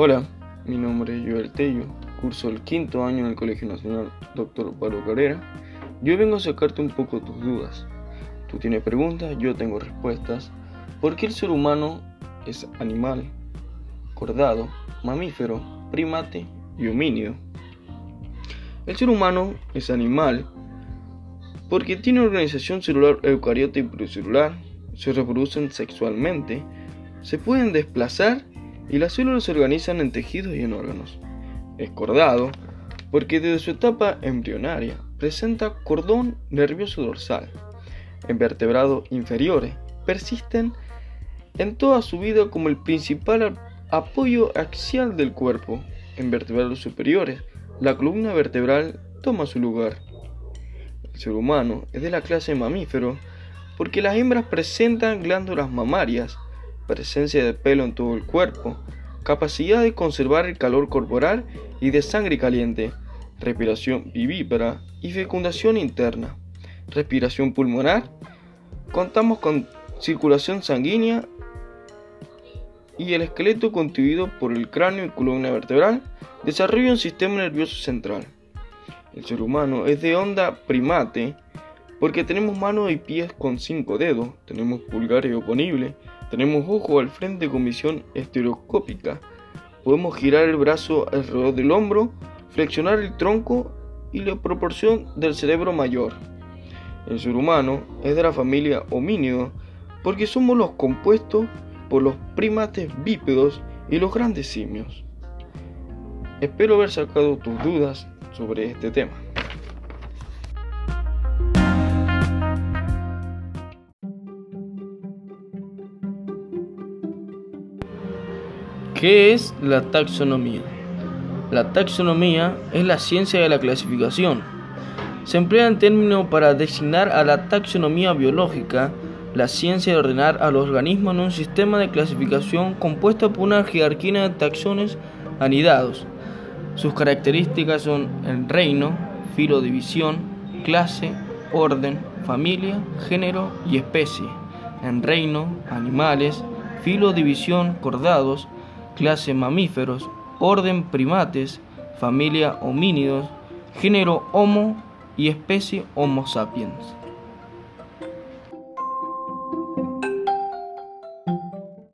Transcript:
Hola, mi nombre es Joel Tello, curso el quinto año en el Colegio Nacional Dr. Pablo Carrera. Yo vengo a sacarte un poco tus dudas. Tú tienes preguntas, yo tengo respuestas. ¿Por qué el ser humano es animal, cordado, mamífero, primate y homínido? El ser humano es animal porque tiene organización celular eucariota y pluricelular, se reproducen sexualmente, se pueden desplazar y las células se organizan en tejidos y en órganos. Es cordado porque desde su etapa embrionaria presenta cordón nervioso dorsal. En vertebrados inferiores persisten en toda su vida como el principal apoyo axial del cuerpo. En vertebrados superiores, la columna vertebral toma su lugar. El ser humano es de la clase mamífero porque las hembras presentan glándulas mamarias presencia de pelo en todo el cuerpo, capacidad de conservar el calor corporal y de sangre caliente, respiración vivípara y fecundación interna, respiración pulmonar, contamos con circulación sanguínea y el esqueleto constituido por el cráneo y columna vertebral desarrolla un sistema nervioso central. El ser humano es de onda primate porque tenemos manos y pies con cinco dedos, tenemos pulgares oponibles, tenemos ojo al frente con visión estereoscópica. Podemos girar el brazo alrededor del hombro, flexionar el tronco y la proporción del cerebro mayor. El ser humano es de la familia homínido porque somos los compuestos por los primates bípedos y los grandes simios. Espero haber sacado tus dudas sobre este tema. ¿Qué es la taxonomía? La taxonomía es la ciencia de la clasificación. Se emplea en término para designar a la taxonomía biológica, la ciencia de ordenar a los organismos en un sistema de clasificación compuesto por una jerarquía de taxones anidados. Sus características son el reino, filo división, clase, orden, familia, género y especie. En reino, animales, filo división, cordados, clase mamíferos, orden primates, familia homínidos, género Homo y especie Homo sapiens.